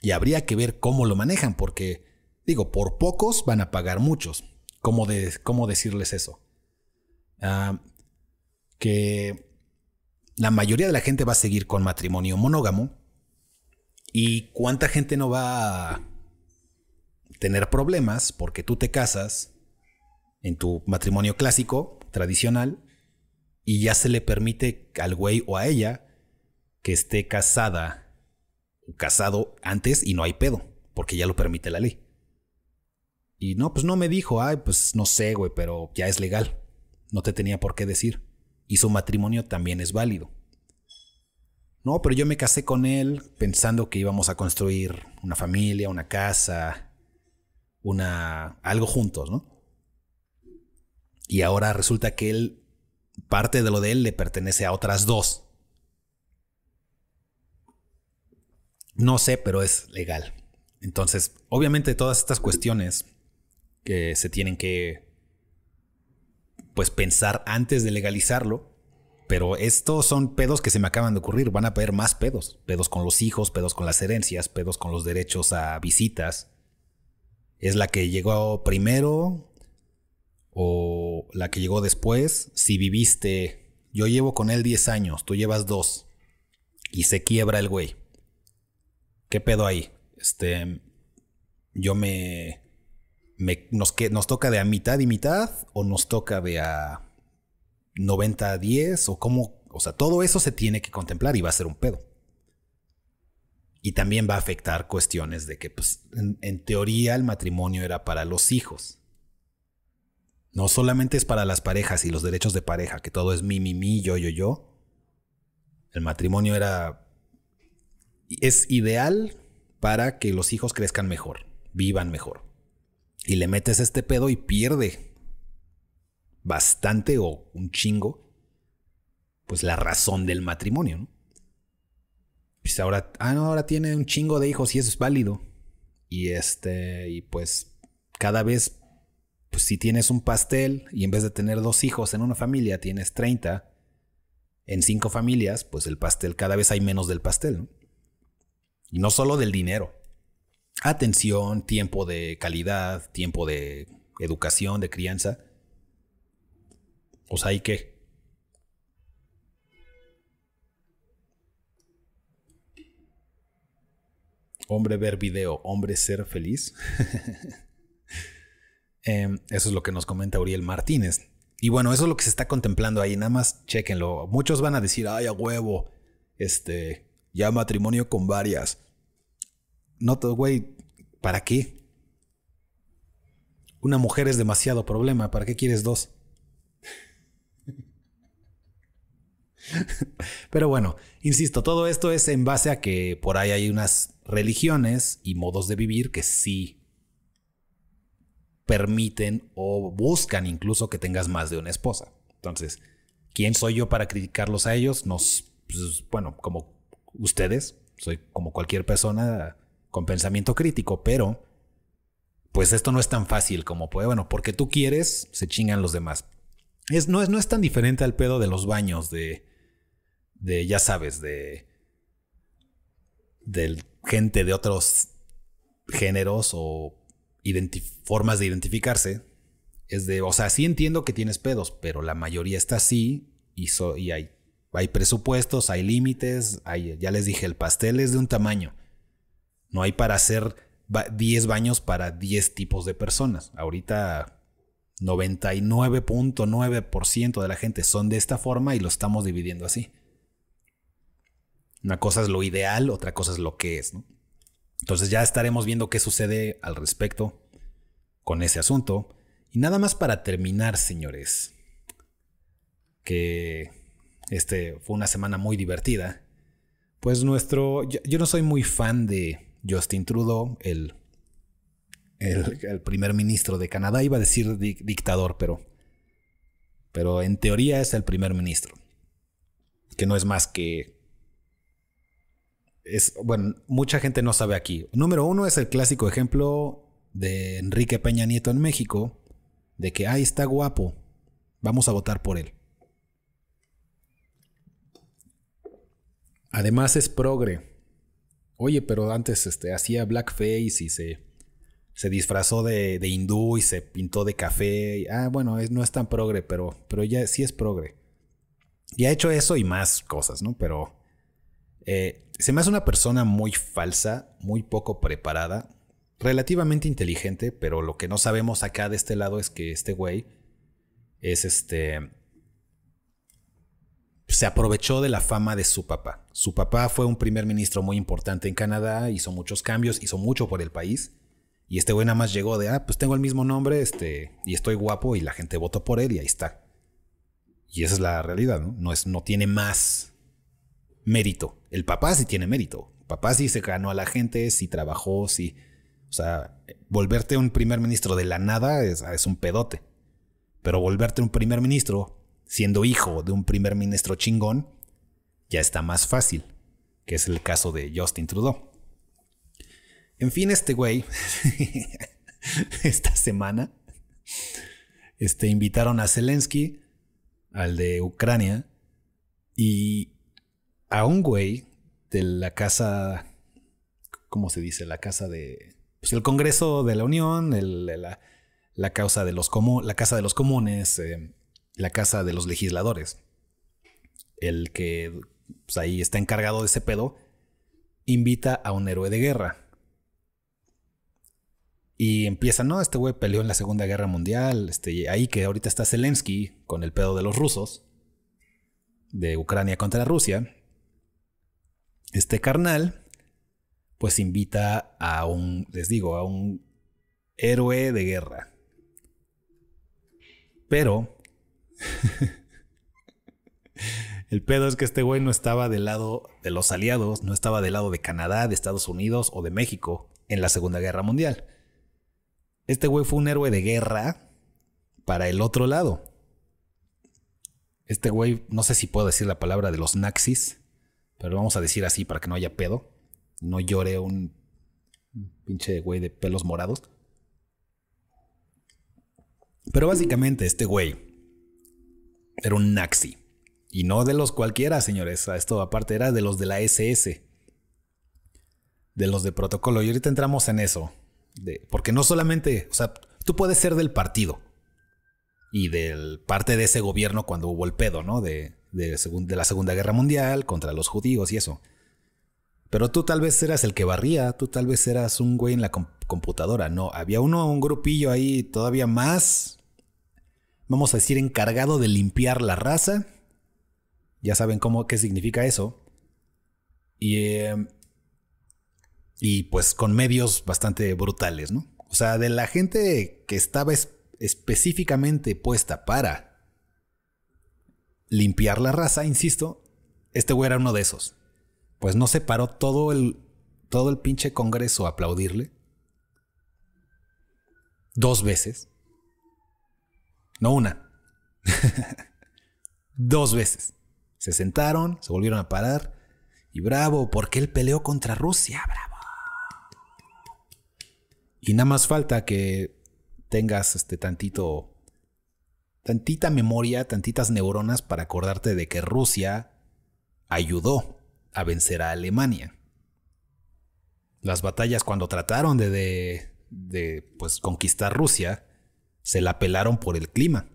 Y habría que ver cómo lo manejan, porque, digo, por pocos van a pagar muchos. ¿Cómo, cómo decirles eso? Ah que la mayoría de la gente va a seguir con matrimonio monógamo y cuánta gente no va a tener problemas porque tú te casas en tu matrimonio clásico, tradicional, y ya se le permite al güey o a ella que esté casada o casado antes y no hay pedo, porque ya lo permite la ley. Y no, pues no me dijo, ay, pues no sé, güey, pero ya es legal. No te tenía por qué decir y su matrimonio también es válido. No, pero yo me casé con él pensando que íbamos a construir una familia, una casa, una algo juntos, ¿no? Y ahora resulta que él parte de lo de él le pertenece a otras dos. No sé, pero es legal. Entonces, obviamente todas estas cuestiones que se tienen que pues pensar antes de legalizarlo, Pero estos son pedos que se me acaban de ocurrir. Van a haber más pedos. Pedos con los hijos, pedos con las herencias, pedos con los derechos a visitas. ¿Es la que llegó primero o la que llegó después? Si viviste, yo llevo con él 10 años, tú llevas 2 y se quiebra el güey. ¿Qué pedo ahí? Este, yo me, nos, toca de a mitad y mitad o nos toca de a 90 a 10 o cómo, o sea, todo eso se tiene que contemplar y va a ser un pedo. Y también va a afectar cuestiones de que, pues, en, teoría el matrimonio era para los hijos. No solamente es para las parejas y los derechos de pareja, que todo es mi, mi, mi, yo, yo, yo. El matrimonio era... Es ideal para que los hijos crezcan mejor, vivan mejor. Y le metes este pedo y pierde bastante o un chingo, pues la razón del matrimonio. Pues ahora, ah, no, ahora tiene un chingo de hijos y eso es válido. Y este, y pues cada vez, pues si tienes un pastel y en vez de tener dos hijos en una familia tienes 30, en cinco familias, pues el pastel, cada vez hay menos del pastel, ¿no? Y no solo del dinero. Atención, tiempo de calidad, tiempo de educación, de crianza. Pues ahí qué. Hombre ver video, hombre ser feliz. Em, eso es lo que nos comenta Uriel Martínez. Y bueno, eso es lo que se está contemplando ahí. Nada más chequenlo. Muchos van a decir, ay, a huevo. Este, ya matrimonio con varias. No, güey, ¿para qué? Una mujer es demasiado problema. ¿Para qué quieres dos? Pero bueno, insisto, todo esto es en base a que por ahí hay unas religiones y modos de vivir que sí permiten o buscan incluso que tengas más de una esposa. Entonces, ¿quién soy yo para criticarlos a ellos? Nos, pues, bueno, como ustedes, soy como cualquier persona con pensamiento crítico, pero pues esto no es tan fácil como puede, bueno, porque tú quieres, se chingan los demás. Es, no, es, no es tan diferente al pedo de los baños, de de, ya sabes, de, de gente de otros géneros o formas de identificarse. Es de, o sea, sí entiendo que tienes pedos, pero la mayoría está así y, y hay, hay presupuestos, hay límites, hay, ya les dije, el pastel es de un tamaño. No hay para hacer 10 baños para 10 tipos de personas. Ahorita 99.9% de la gente son de esta forma y lo estamos dividiendo así. Una cosa es lo ideal, otra cosa es lo que es. Entonces ya estaremos viendo qué sucede al respecto con ese asunto. Y nada más para terminar, señores, que este fue una semana muy divertida. Pues nuestro, yo, no soy muy fan de Justin Trudeau, el, el, primer ministro de Canadá. Iba a decir dictador, pero, pero en teoría es el primer ministro, que no es más que es, bueno, mucha gente no sabe aquí. Número uno es el clásico ejemplo de Enrique Peña Nieto en México, de que, ahí está guapo, vamos a votar por él. Además es progre. Oye, pero antes este, hacía blackface y se, se disfrazó de, hindú y se pintó de café. Ah, bueno, es, no es tan progre, pero, pero ya sí es progre. Y ha hecho eso y más cosas, ¿no? Pero eh, se me hace una persona muy falsa, muy poco preparada, relativamente inteligente, pero lo que no sabemos acá de este lado es que este güey es este... Se aprovechó de la fama de su papá. Su papá fue un primer ministro muy importante en Canadá, hizo muchos cambios, hizo mucho por el país. Y este güey nada más llegó de, ah, pues tengo el mismo nombre, este, y estoy guapo y la gente votó por él y ahí está. Y esa es la realidad, ¿no? No, es, no tiene más mérito. El papá sí tiene mérito. El papá sí se ganó a la gente, sí trabajó, sí. O sea, volverte un primer ministro de la nada es, es un pedote. Pero volverte un primer ministro siendo hijo de un primer ministro chingón ya está más fácil, que es el caso de Justin Trudeau. En fin, este güey, esta semana, este, invitaron a Zelensky, al de Ucrania, Y a un güey de la casa, ¿cómo se dice? La casa de, pues el Congreso de la Unión, el, la, la, causa de los la casa de los comunes, eh, la casa de los legisladores, el que pues, ahí está encargado de ese pedo, invita a un héroe de guerra. Y empieza, no, este güey peleó en la Segunda Guerra Mundial, este, ahí que ahorita está Zelensky con el pedo de los rusos, de Ucrania contra Rusia. Este carnal, pues invita a un, les digo, a un héroe de guerra. Pero el pedo es que este güey no estaba del lado de los aliados, no estaba del lado de Canadá, de Estados Unidos o de México en la Segunda Guerra Mundial. Este güey fue un héroe de guerra para el otro lado. Este güey, no sé si puedo decir la palabra de los naxis, pero vamos a decir así para que no haya pedo. No llore un pinche güey de pelos morados. Pero básicamente este güey era un naxi. Y no de los cualquiera, señores. Esto aparte era de los de la SS. De los de protocolo. Y ahorita entramos en eso. Porque no solamente, o sea, tú puedes ser del partido. Y del parte de ese gobierno cuando hubo el pedo, ¿no? De, de, de la Segunda Guerra Mundial contra los judíos y eso. Pero tú tal vez eras el que barría, tú tal vez eras un güey en la computadora. No, había uno, un grupillo ahí todavía más, vamos a decir, encargado de limpiar la raza. Ya saben cómo, qué significa eso. Y, em, y pues con medios bastante brutales, ¿no? O sea, de la gente que estaba específicamente puesta para limpiar la raza, insisto, este güey era uno de esos pues no se paró todo el, todo el pinche Congreso a aplaudirle. Dos veces. No una. Dos veces. Se sentaron, se volvieron a parar. Y bravo, porque él peleó contra Rusia, bravo. Y nada más falta que tengas este tantito, tantita memoria, tantitas neuronas para acordarte de que Rusia ayudó a vencer a Alemania. Las batallas cuando trataron de, de, pues, conquistar Rusia, se la pelaron por el clima.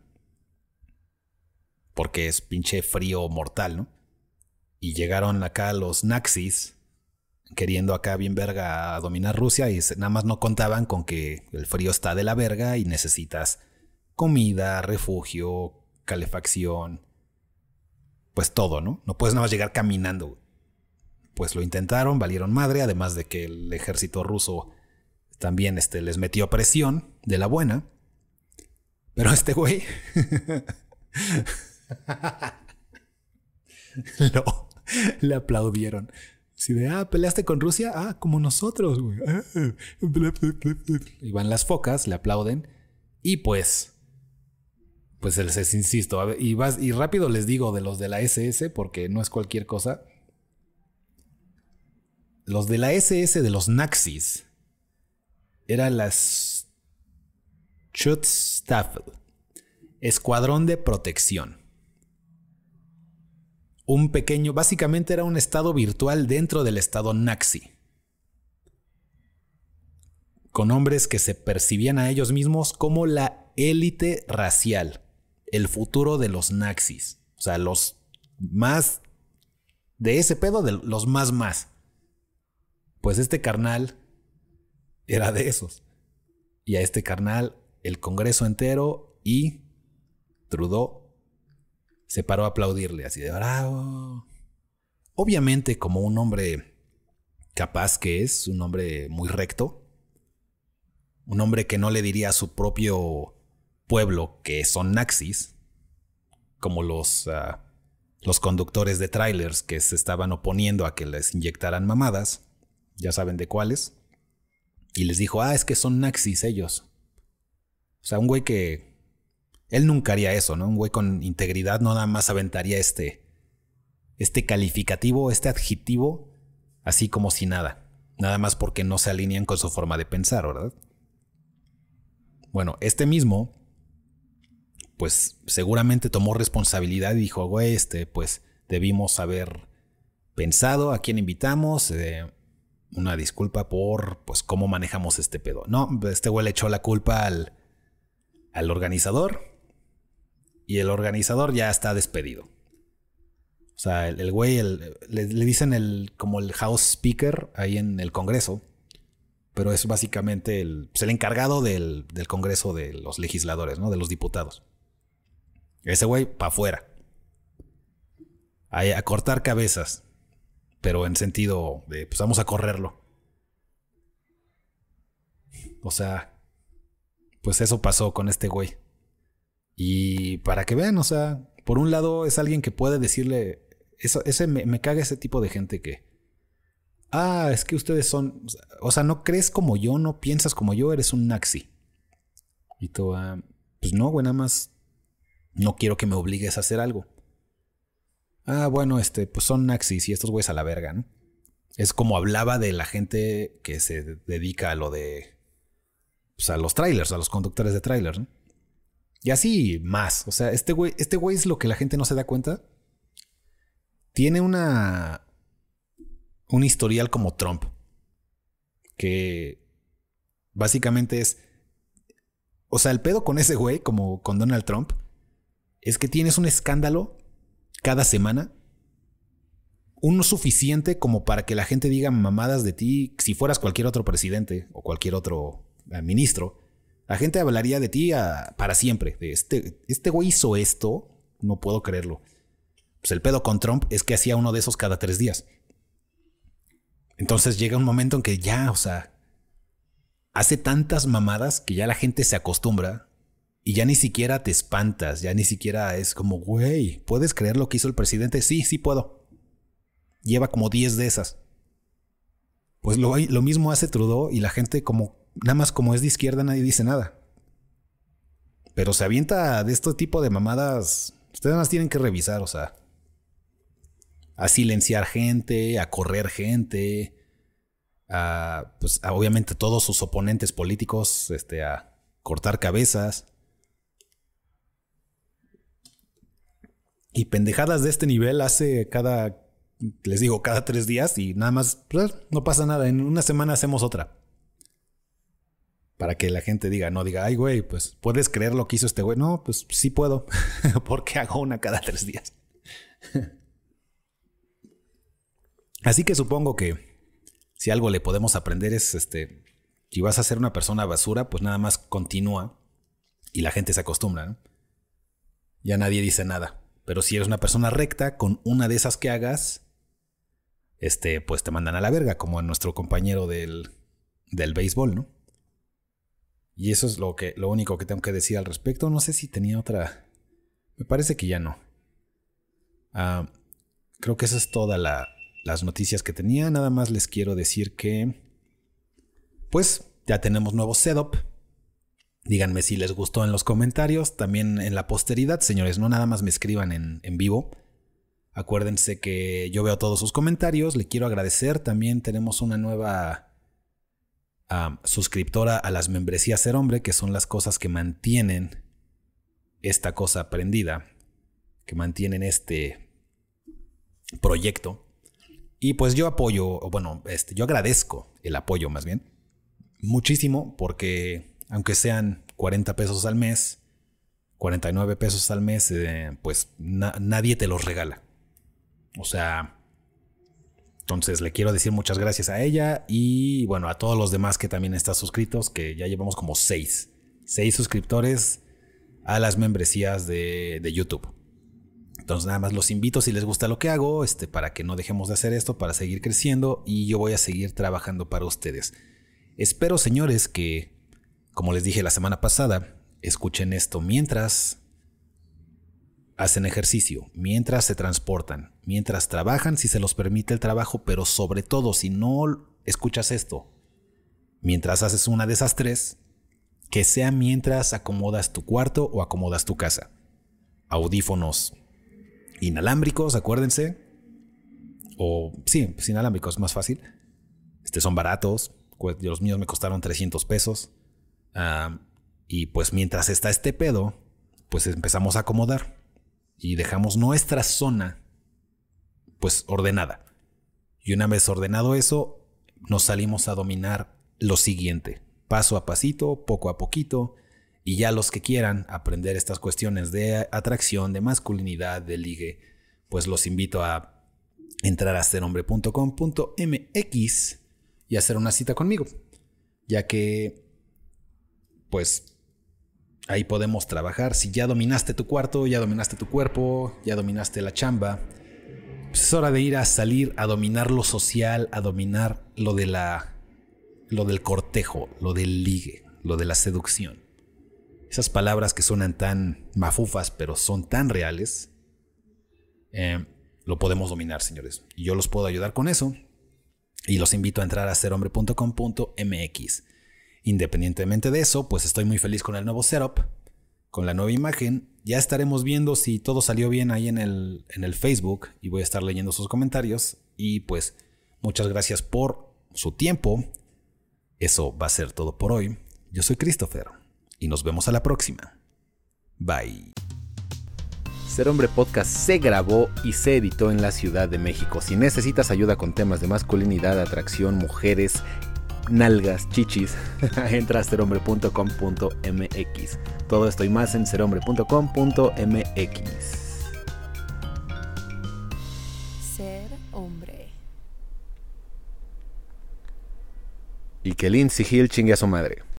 Porque es pinche frío mortal, ¿no? Y llegaron acá los nazis queriendo acá bien verga dominar Rusia y nada más no contaban con que el frío está de la verga y necesitas comida, refugio, calefacción, pues todo, ¿no? No puedes nada más llegar caminando pues lo intentaron, valieron madre, además de que el ejército ruso también este, les metió presión de la buena. Pero este güey le aplaudieron. Si de, ah, peleaste con Rusia, ah, como nosotros, güey. y van las focas, le aplauden. Y pues, pues les insisto, y, vas, y rápido les digo de los de la SS, porque no es cualquier cosa los de la SS de los nazis eran las Schutzstaffel, Escuadrón de Protección. Un pequeño, básicamente era un estado virtual dentro del estado nazi. Con hombres que se percibían a ellos mismos como la élite racial, el futuro de los nazis. O sea, los más de ese pedo, de los más más. Pues este carnal era de esos. Y a este carnal, el Congreso entero y Trudeau se paró a aplaudirle, así de bravo. Obviamente, como un hombre capaz que es, un hombre muy recto, un hombre que no le diría a su propio pueblo que son nazis, como los, ah, los conductores de trailers que se estaban oponiendo a que les inyectaran mamadas ya saben de cuáles, y les dijo, ah, es que son naxis ellos. O sea, un güey que... Él nunca haría eso, ¿no? Un güey con integridad no nada más aventaría este... Este calificativo, este adjetivo, así como si nada. Nada más porque no se alinean con su forma de pensar, ¿verdad? Bueno, este mismo, pues seguramente tomó responsabilidad y dijo, güey, este, pues debimos haber pensado a quién invitamos. Eh, una disculpa por pues cómo manejamos este pedo. No, este güey le echó la culpa al, al organizador y el organizador ya está despedido. O sea, el, güey, le, dicen el, como el house speaker ahí en el Congreso, pero es básicamente el, pues, el encargado del, del, Congreso de los legisladores, ¿no? De los diputados. Ese güey, para afuera. A, cortar cabezas, pero en sentido de, pues vamos a correrlo. O sea, pues eso pasó con este güey. Y para que vean, o sea, por un lado es alguien que puede decirle, eso, ese me, caga ese tipo de gente que, ah, es que ustedes son, o sea, no crees como yo, no piensas como yo, eres un naxi. Y tú, ah, pues no, güey, nada más no quiero que me obligues a hacer algo. Ah, bueno, este, pues son naxis y estos güeyes a la verga, ¿no? Es como hablaba de la gente que se dedica a lo de, pues a los trailers, a los conductores de trailers. Y así más. O sea, este güey, este güey es lo que la gente no se da cuenta. Tiene una. Un historial como Trump. Que básicamente es. O sea, el pedo con ese güey, como con Donald Trump, es que tienes un escándalo cada semana. Uno suficiente como para que la gente diga mamadas de ti si fueras cualquier otro presidente o cualquier otro ministro la gente hablaría de ti para siempre. Este, este güey hizo esto, no puedo creerlo. Pues el pedo con Trump es que hacía uno de esos cada tres días. Entonces llega un momento en que ya, o sea, hace tantas mamadas que ya la gente se acostumbra y ya ni siquiera te espantas, ya ni siquiera es como, güey, ¿puedes creer lo que hizo el presidente? Sí, sí puedo. Lleva como 10 de esas. Pues lo, lo mismo hace Trudeau y la gente como nada más como es de izquierda nadie dice nada. Pero se avienta de este tipo de mamadas. Ustedes más tienen que revisar, o sea. A silenciar gente, a correr gente, a, pues, obviamente todos sus oponentes políticos, este, a cortar cabezas. Y pendejadas de este nivel hace cada, les digo, cada tres días y nada más, pues, no pasa nada. En una semana hacemos otra para que la gente diga, no diga, ay, güey, pues puedes creer lo que hizo este güey. No, pues sí puedo, porque hago una cada tres días. Así que supongo que si algo le podemos aprender es este, si vas a ser una persona basura, pues nada más continúa y la gente se acostumbra. ¿no? Ya nadie dice nada. Pero si eres una persona recta, con una de esas que hagas, este, pues te mandan a la verga, como a nuestro compañero del, del béisbol, ¿no? Y eso es lo, que, lo único que tengo que decir al respecto. No sé si tenía otra. Me parece que ya no. Ah, creo que esas es todas las noticias que tenía. Nada más les quiero decir que. Pues ya tenemos nuevo setup. Díganme si les gustó en los comentarios. También en la posteridad, señores. No nada más me escriban en, en vivo. Acuérdense que yo veo todos sus comentarios. Le quiero agradecer. También tenemos una nueva suscriptora a las membresías Ser Hombre, que son las cosas que mantienen esta cosa aprendida, que mantienen este proyecto. Y pues yo apoyo, bueno, este, yo agradezco el apoyo más bien, muchísimo, porque aunque sean 40 pesos al mes, 49 pesos al mes, eh, pues nadie te los regala. O sea, entonces le quiero decir muchas gracias a ella y bueno, a todos los demás que también están suscritos, que ya llevamos como seis, seis suscriptores a las membresías de, YouTube. Entonces nada más los invito si les gusta lo que hago, este, para que no dejemos de hacer esto, para seguir creciendo y yo voy a seguir trabajando para ustedes. Espero señores que, como les dije la semana pasada, escuchen esto mientras hacen ejercicio, mientras se transportan, mientras trabajan, si se los permite el trabajo, pero sobre todo si no escuchas esto, mientras haces una de esas tres, que sea mientras acomodas tu cuarto o acomodas tu casa. Audífonos inalámbricos, acuérdense. O sí, pues inalámbricos, más fácil. Este son baratos. Los míos me costaron 300 pesos. Ah, y pues mientras está este pedo, pues empezamos a acomodar y dejamos nuestra zona pues ordenada. Y una vez ordenado eso, nos salimos a dominar lo siguiente, paso a pasito, poco a poquito, y ya los que quieran aprender estas cuestiones de atracción, de masculinidad, de ligue, pues los invito a entrar a serhombre.com.mx y hacer una cita conmigo, ya que pues ahí podemos trabajar. Si ya dominaste tu cuarto, ya dominaste tu cuerpo, ya dominaste la chamba, pues es hora de ir a salir a dominar lo social, a dominar lo de la lo del cortejo, lo del ligue, lo de la seducción. Esas palabras que suenan tan mafufas, pero son tan reales, eh, lo podemos dominar, señores. Y yo los puedo ayudar con eso. Y los invito a entrar a serhombre.com.mx. Independientemente de eso, pues estoy muy feliz con el nuevo setup, con la nueva imagen. Ya estaremos viendo si todo salió bien ahí en el, en el Facebook y voy a estar leyendo sus comentarios. Y pues muchas gracias por su tiempo. Eso va a ser todo por hoy. Yo soy Christopher y nos vemos a la próxima. Bye. Ser Hombre Podcast se grabó y se editó en la Ciudad de México. Si necesitas ayuda con temas de masculinidad, atracción, mujeres, nalgas, chichis, entra a serhombre.com.mx. Todo esto y más en serhombre.com.mx. Ser hombre. Y que Lindsay Hill chingue a su madre.